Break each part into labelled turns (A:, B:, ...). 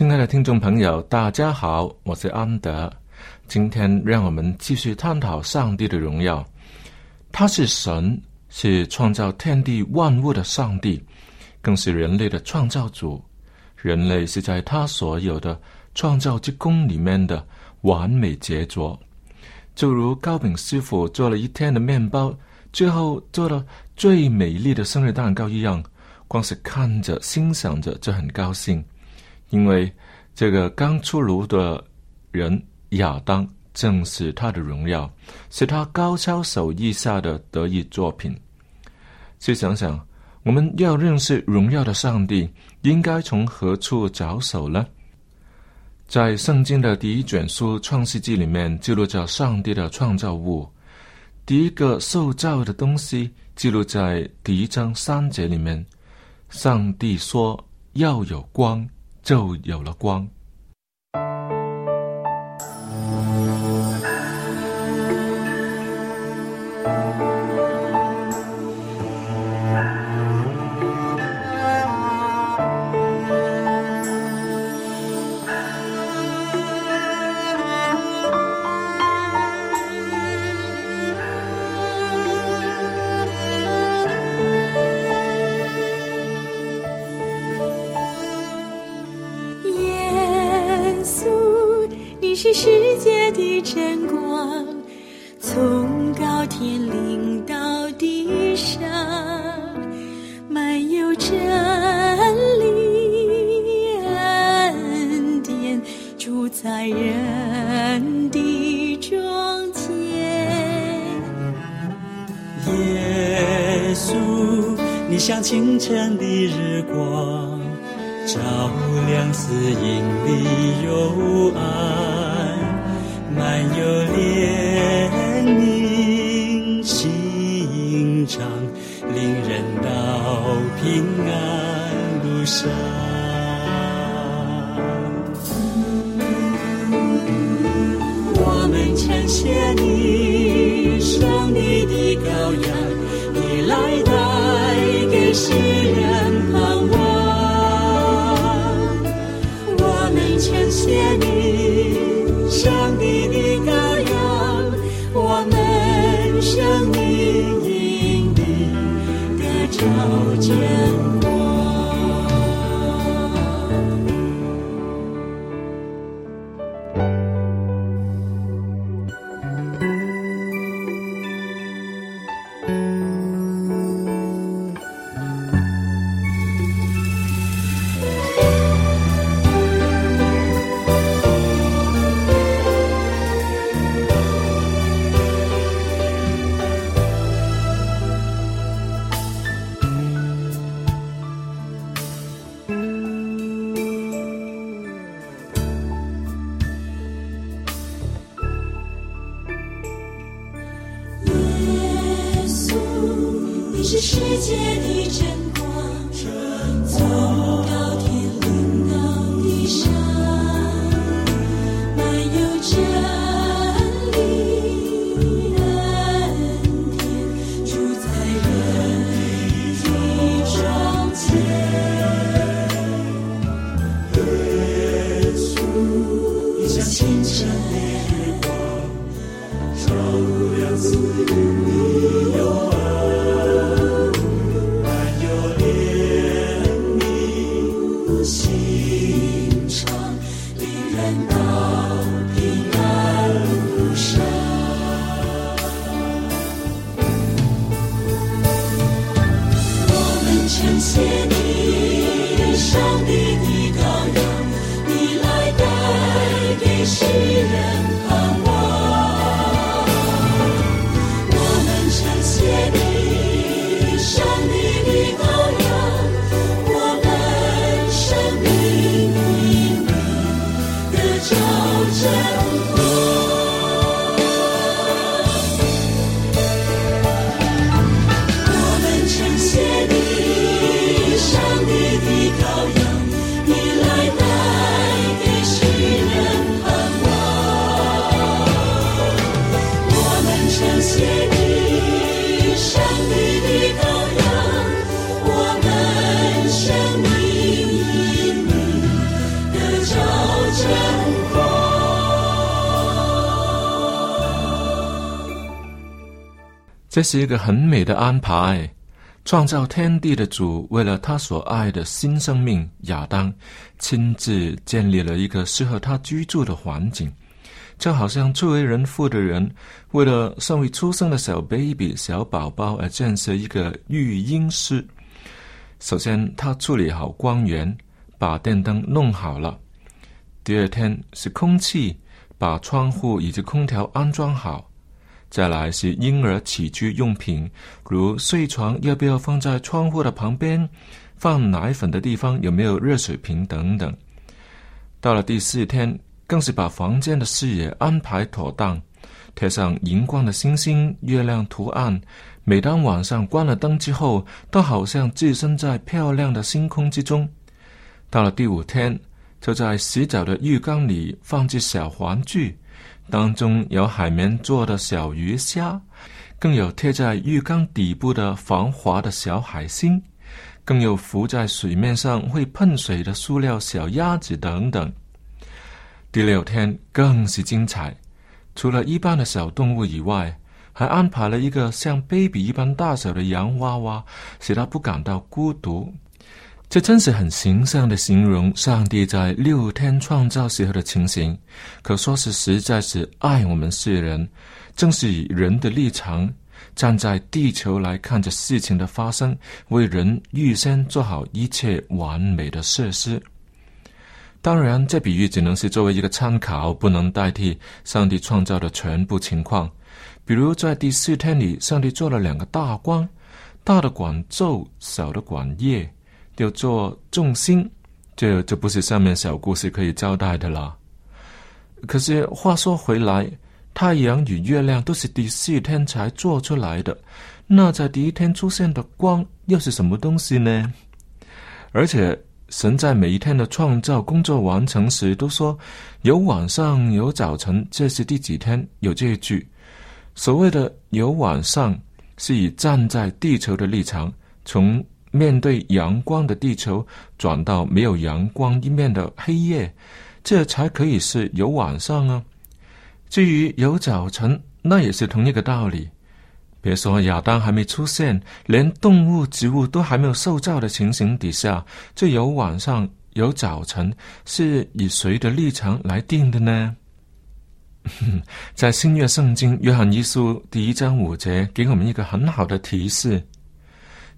A: 亲爱的听众朋友，大家好，我是安德。今天让我们继续探讨上帝的荣耀。他是神，是创造天地万物的上帝，更是人类的创造主。人类是在他所有的创造之功里面的完美杰作。就如糕饼师傅做了一天的面包，最后做了最美丽的生日蛋糕一样，光是看着、欣赏着就很高兴。因为这个刚出炉的人亚当，正是他的荣耀，是他高超手艺下的得意作品。去想想，我们要认识荣耀的上帝，应该从何处着手呢？在圣经的第一卷书《创世纪》里面，记录着上帝的创造物，第一个受造的东西，记录在第一章三节里面。上帝说：“要有光。”就有了光。
B: 界的真光，从高天领到地上，满有真理恩典，住在人的中间。
C: 耶稣，你像清晨的日光，照亮死荫的幽暗。满有怜悯心肠，令人到平安路上。我们称谢你，上帝的羔羊，你来带给世人盼望。我们称谢你。上你得
A: 这是一个很美的安排。创造天地的主，为了他所爱的新生命亚当，亲自建立了一个适合他居住的环境，就好像作为人父的人，为了尚未出生的小 baby 小宝宝而建设一个育婴室。首先，他处理好光源，把电灯弄好了。第二天是空气，把窗户以及空调安装好。再来是婴儿起居用品，如睡床要不要放在窗户的旁边，放奶粉的地方有没有热水瓶等等。到了第四天，更是把房间的视野安排妥当，贴上荧光的星星、月亮图案。每当晚上关了灯之后，都好像置身在漂亮的星空之中。到了第五天，就在洗澡的浴缸里放置小玩具。当中有海绵做的小鱼虾，更有贴在浴缸底部的防滑的小海星，更有浮在水面上会喷水的塑料小鸭子等等。第六天更是精彩，除了一般的小动物以外，还安排了一个像 baby 一般大小的洋娃娃，使他不感到孤独。这真是很形象的形容上帝在六天创造时候的情形，可说是实在是爱我们世人，正是以人的立场站在地球来看着事情的发生，为人预先做好一切完美的设施。当然，这比喻只能是作为一个参考，不能代替上帝创造的全部情况。比如在第四天里，上帝做了两个大光，大的管昼，小的管夜。要做重心，这就不是上面小故事可以交代的啦。可是话说回来，太阳与月亮都是第四天才做出来的，那在第一天出现的光又是什么东西呢？而且神在每一天的创造工作完成时，都说有晚上有早晨，这是第几天？有这一句。所谓的有晚上，是以站在地球的立场从。面对阳光的地球，转到没有阳光一面的黑夜，这才可以是有晚上啊。至于有早晨，那也是同一个道理。别说亚当还没出现，连动物、植物都还没有受造的情形底下，这有晚上、有早晨，是以谁的立场来定的呢？在新约圣经约翰一书第一章五节，给我们一个很好的提示。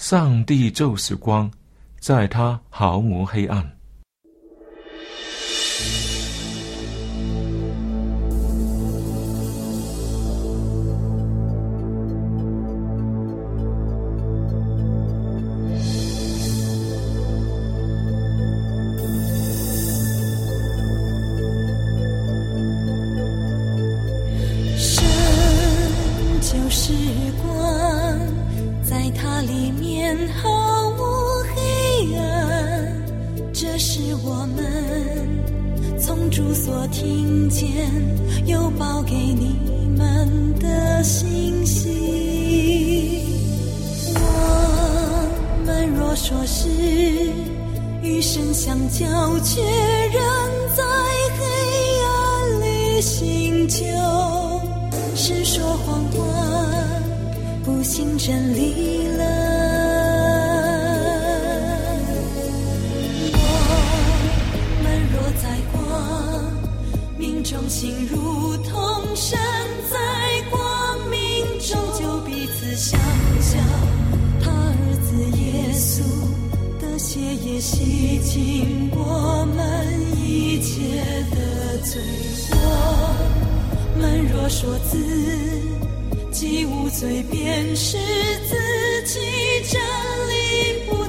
A: 上帝就是光，在他毫无黑暗。
B: 相交，却洗净我们一切的罪。我们若说自己无罪，便是自己真理不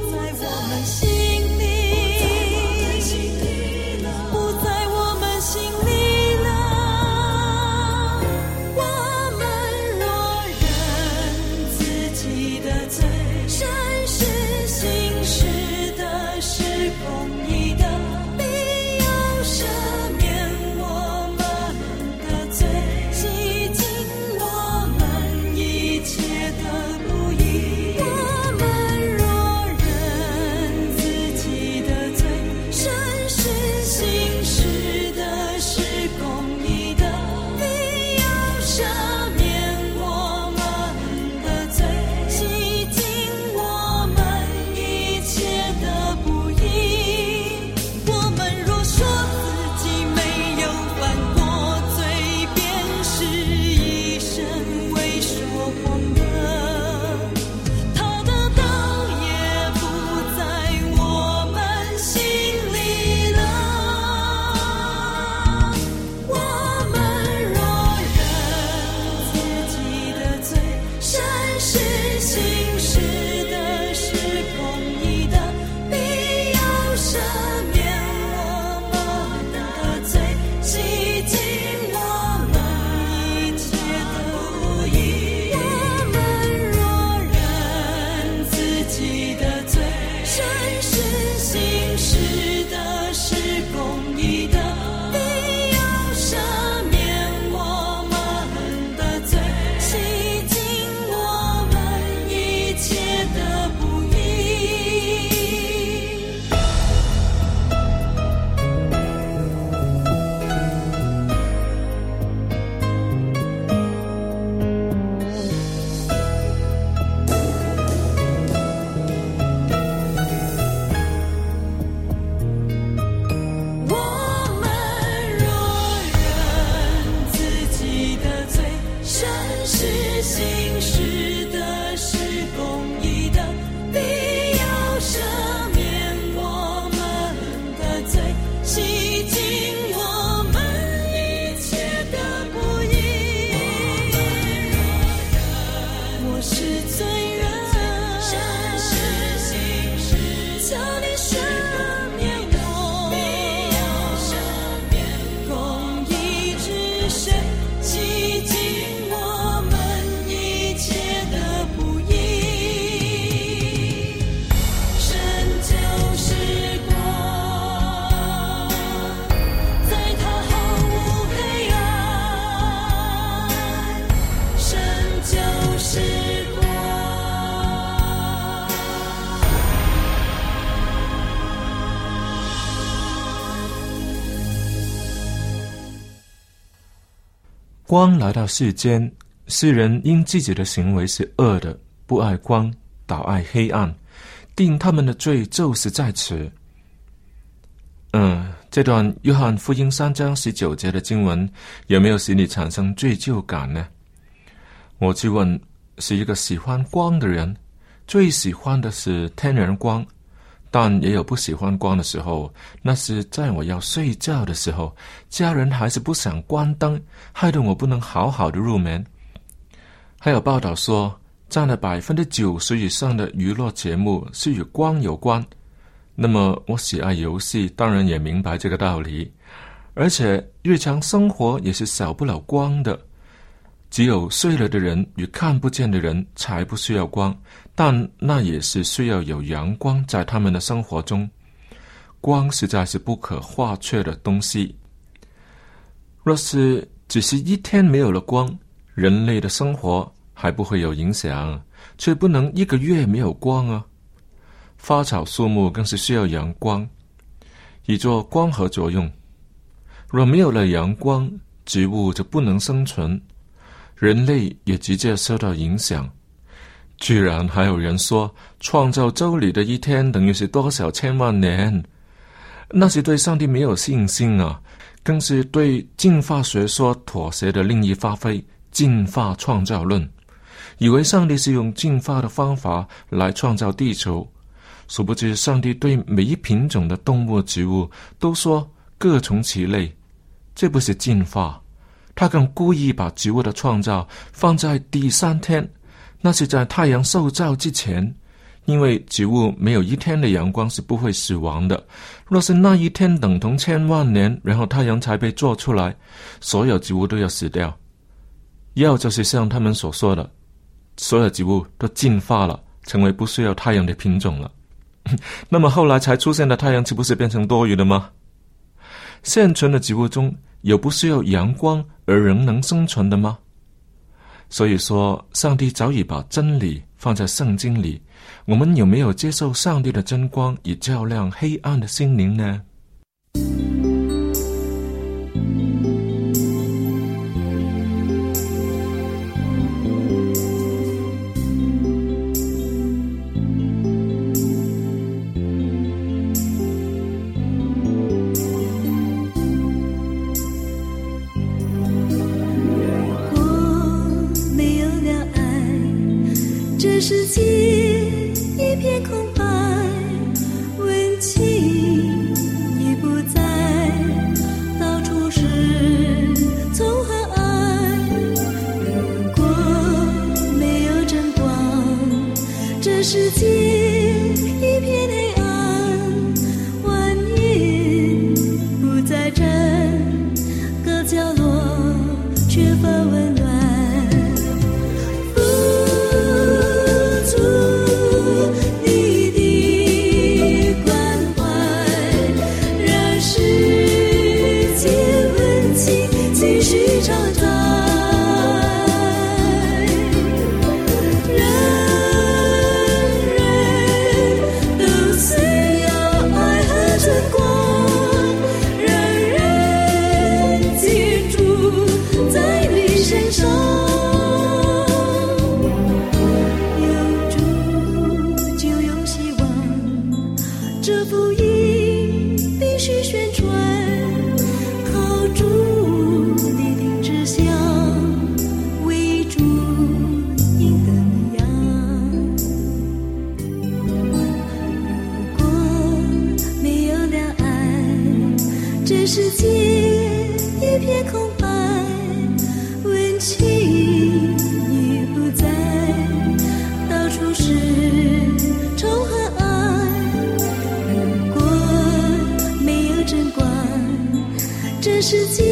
A: 光来到世间，世人因自己的行为是恶的，不爱光，倒爱黑暗，定他们的罪就是在此。嗯，这段约翰福音三章十九节的经文有没有使你产生罪疚感呢？我去问，是一个喜欢光的人，最喜欢的是天然光，但也有不喜欢光的时候。那是在我要睡觉的时候，家人还是不想关灯，害得我不能好好的入眠。还有报道说，占了百分之九十以上的娱乐节目是与光有关。那么我喜爱游戏，当然也明白这个道理。而且日常生活也是少不了光的。只有睡了的人与看不见的人才不需要光，但那也是需要有阳光在他们的生活中。光实在是不可或缺的东西。若是只是一天没有了光，人类的生活还不会有影响，却不能一个月没有光啊！花草树木更是需要阳光，以做光合作用。若没有了阳光，植物就不能生存，人类也直接受到影响。居然还有人说，创造周里的一天等于是多少千万年？那是对上帝没有信心啊！更是对进化学说妥协的另一发挥——进化创造论，以为上帝是用进化的方法来创造地球。殊不知，上帝对每一品种的动物、植物都说各从其类，这不是进化。他更故意把植物的创造放在第三天，那是在太阳受照之前。因为植物没有一天的阳光是不会死亡的。若是那一天等同千万年，然后太阳才被做出来，所有植物都要死掉。要就是像他们所说的，所有植物都进化了，成为不需要太阳的品种了。那么后来才出现的太阳，岂不是变成多余的吗？现存的植物中有不需要阳光而仍能生存的吗？所以说，上帝早已把真理放在圣经里。我们有没有接受上帝的真光，以照亮黑暗的心灵呢？
B: 世界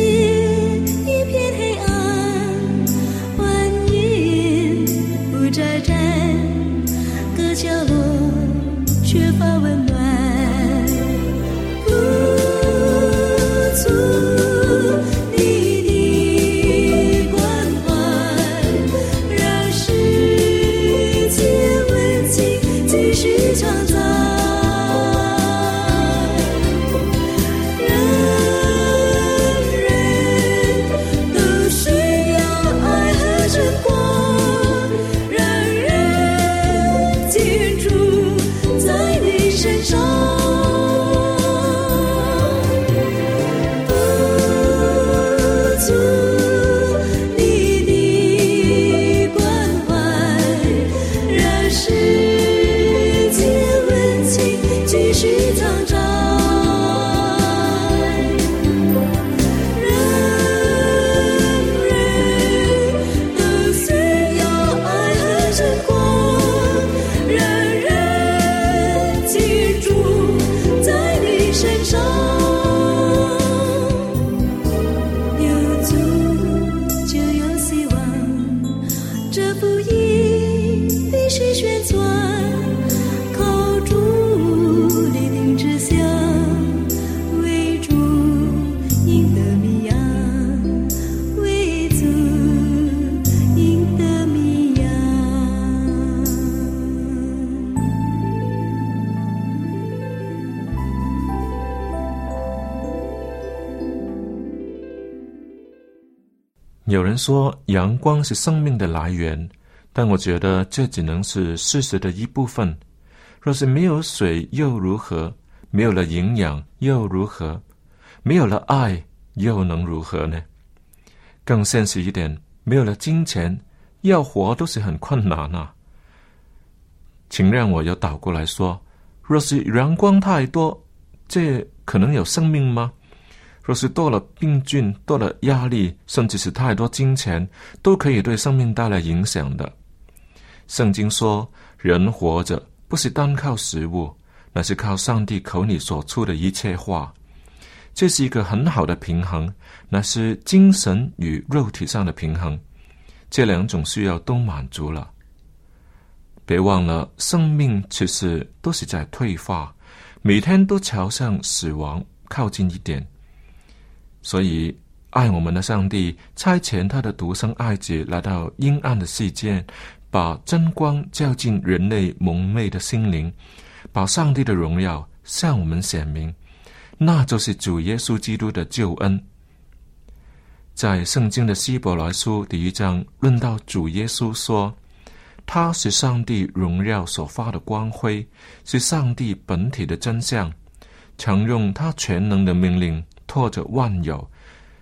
A: 有人说阳光是生命的来源，但我觉得这只能是事实的一部分。若是没有水又如何？没有了营养又如何？没有了爱又能如何呢？更现实一点，没有了金钱，要活都是很困难啊。请让我又倒过来说：若是阳光太多，这可能有生命吗？若是多了病菌、多了压力，甚至是太多金钱，都可以对生命带来影响的。圣经说，人活着不是单靠食物，那是靠上帝口里所出的一切话。这是一个很好的平衡，那是精神与肉体上的平衡，这两种需要都满足了。别忘了，生命其实都是在退化，每天都朝向死亡靠近一点。所以，爱我们的上帝差遣他的独生爱子来到阴暗的世界，把真光照进人类蒙昧的心灵，把上帝的荣耀向我们显明。那就是主耶稣基督的救恩。在圣经的希伯来书第一章论到主耶稣说。他是上帝荣耀所发的光辉，是上帝本体的真相。常用他全能的命令托着万有，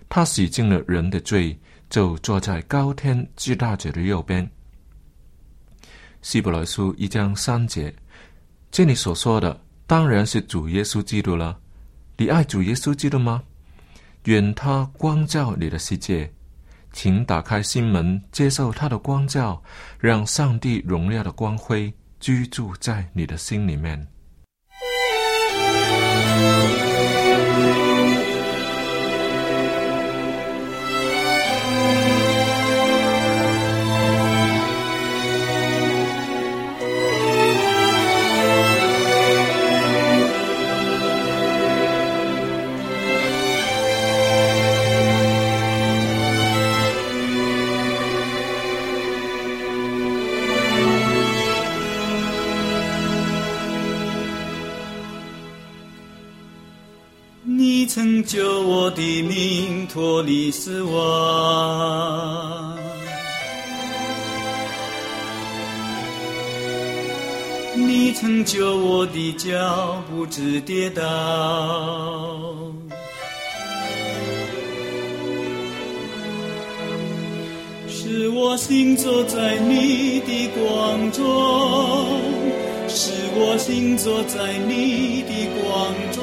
A: 他洗净了人的罪，就坐在高天至大者的右边。希伯来书一章三节，这里所说的当然是主耶稣基督了。你爱主耶稣基督吗？愿他光照你的世界。请打开心门，接受他的光照，让上帝荣耀的光辉居住在你的心里面。
B: 脱离死亡，你曾救我的脚不致跌倒，使我行走在你的光中，使我行走在你的光中。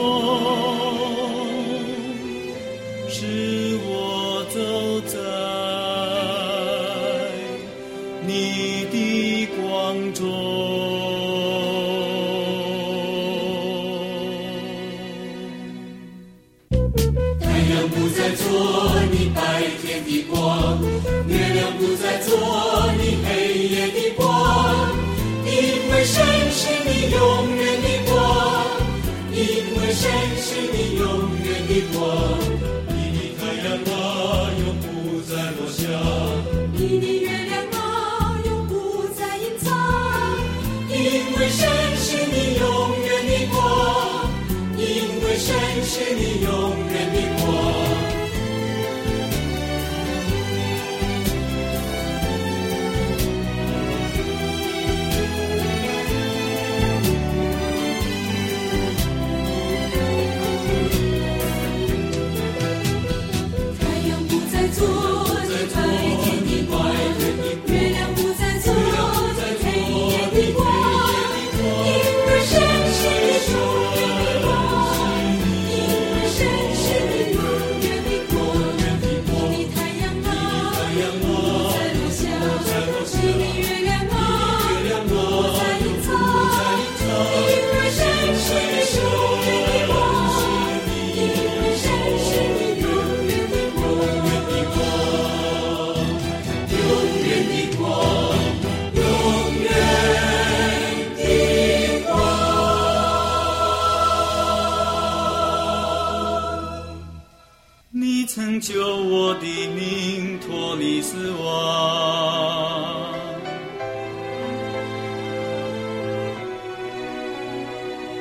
D: 你死亡。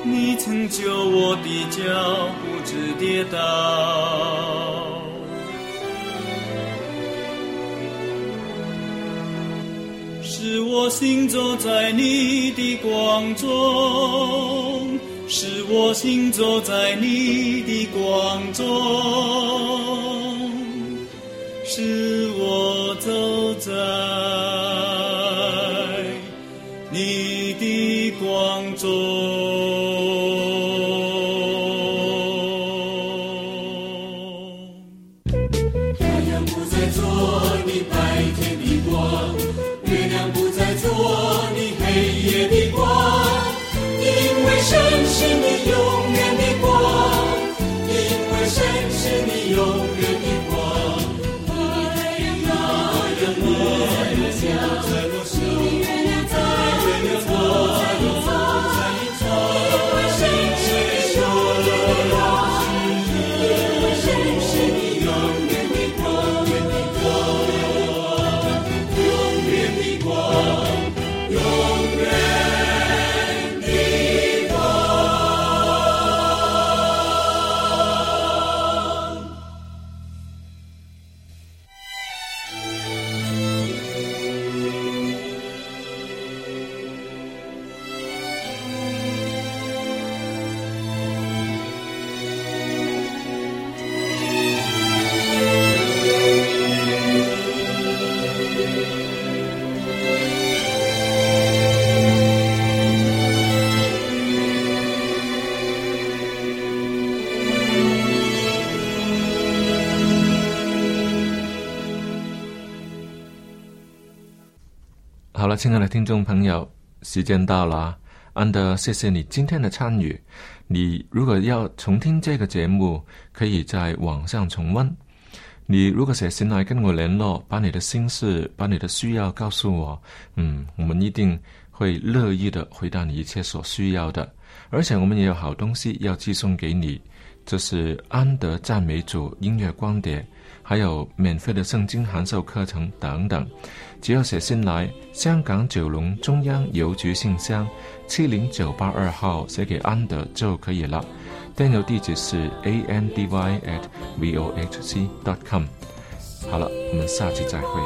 D: 你曾救我的脚不知跌倒，使我行走在你的光中，
B: 使我行走在你的光中。是我
A: 走在亲爱的听众朋友，时间到了，安德，谢谢你今天的参与。你如果要重听这个节目，可以在网上重温。你如果写信来跟我联络，把你的心事、把你的需要告诉我，嗯，我们一定会乐意的回答你一切所需要的。而且我们也有好东西要寄送给你，这是安德赞美主音乐光碟，还有免费的圣经函授课程等等。只要写信来，香港九龙中央邮局信箱七零九八二号写给安德就可以了。电邮地址是 a n d y at v o h c dot com。好了，我们下期再会。